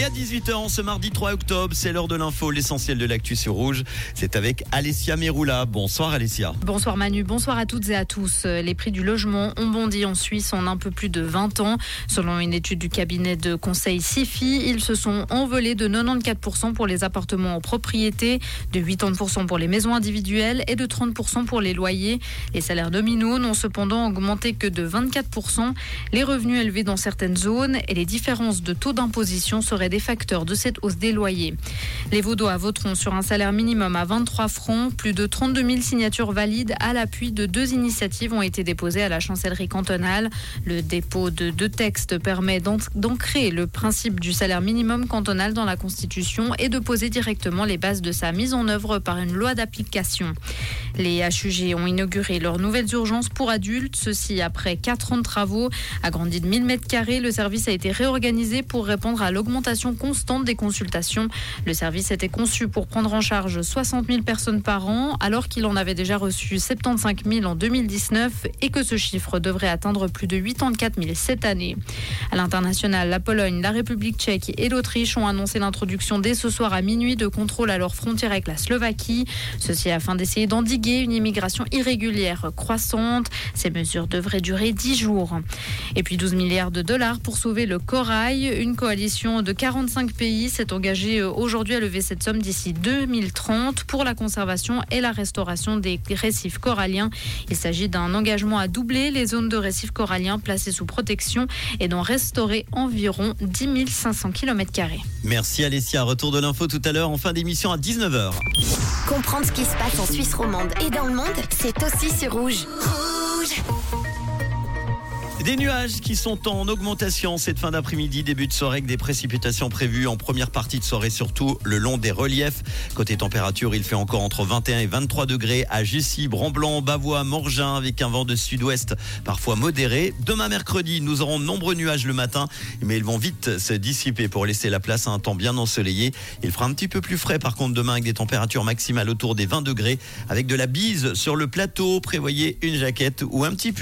Et à 18h, ce mardi 3 octobre, c'est l'heure de l'info, l'essentiel de l'actu sur Rouge. C'est avec Alessia Meroula. Bonsoir Alessia. Bonsoir Manu, bonsoir à toutes et à tous. Les prix du logement ont bondi en Suisse en un peu plus de 20 ans. Selon une étude du cabinet de conseil SIFI, ils se sont envolés de 94% pour les appartements en propriété, de 80% pour les maisons individuelles et de 30% pour les loyers. Les salaires nominaux n'ont cependant augmenté que de 24%. Les revenus élevés dans certaines zones et les différences de taux d'imposition seraient des facteurs de cette hausse des loyers. Les Vaudois voteront sur un salaire minimum à 23 francs. Plus de 32 000 signatures valides à l'appui de deux initiatives ont été déposées à la chancellerie cantonale. Le dépôt de deux textes permet d'ancrer le principe du salaire minimum cantonal dans la Constitution et de poser directement les bases de sa mise en œuvre par une loi d'application. Les HUG ont inauguré leurs nouvelles urgences pour adultes, ceci après quatre ans de travaux. Agrandi de 1000 mètres carrés, le service a été réorganisé pour répondre à l'augmentation constante des consultations. Le service était conçu pour prendre en charge 60 000 personnes par an, alors qu'il en avait déjà reçu 75 000 en 2019 et que ce chiffre devrait atteindre plus de 84 000 cette année. À l'international, la Pologne, la République tchèque et l'Autriche ont annoncé l'introduction dès ce soir à minuit de contrôles à leurs frontières avec la Slovaquie. Ceci afin d'essayer d'endiguer une immigration irrégulière croissante. Ces mesures devraient durer 10 jours. Et puis 12 milliards de dollars pour sauver le corail. Une coalition de 45 pays s'est engagée aujourd'hui à lever cette somme d'ici 2030 pour la conservation et la restauration des récifs coralliens. Il s'agit d'un engagement à doubler les zones de récifs coralliens placées sous protection et d'en restaurer environ 10 500 km. Merci Alessia. Retour de l'info tout à l'heure en fin d'émission à 19h. Comprendre ce qui se passe en Suisse romande et dans le monde, c'est aussi sur Rouge. Rouge des nuages qui sont en augmentation cette fin d'après-midi, début de soirée avec des précipitations prévues en première partie de soirée, surtout le long des reliefs. Côté température, il fait encore entre 21 et 23 degrés à Jussy, Bramblanc, Bavois, Morgin avec un vent de sud-ouest parfois modéré. Demain mercredi, nous aurons nombreux nuages le matin, mais ils vont vite se dissiper pour laisser la place à un temps bien ensoleillé. Il fera un petit peu plus frais par contre demain avec des températures maximales autour des 20 degrés avec de la bise sur le plateau. Prévoyez une jaquette ou un petit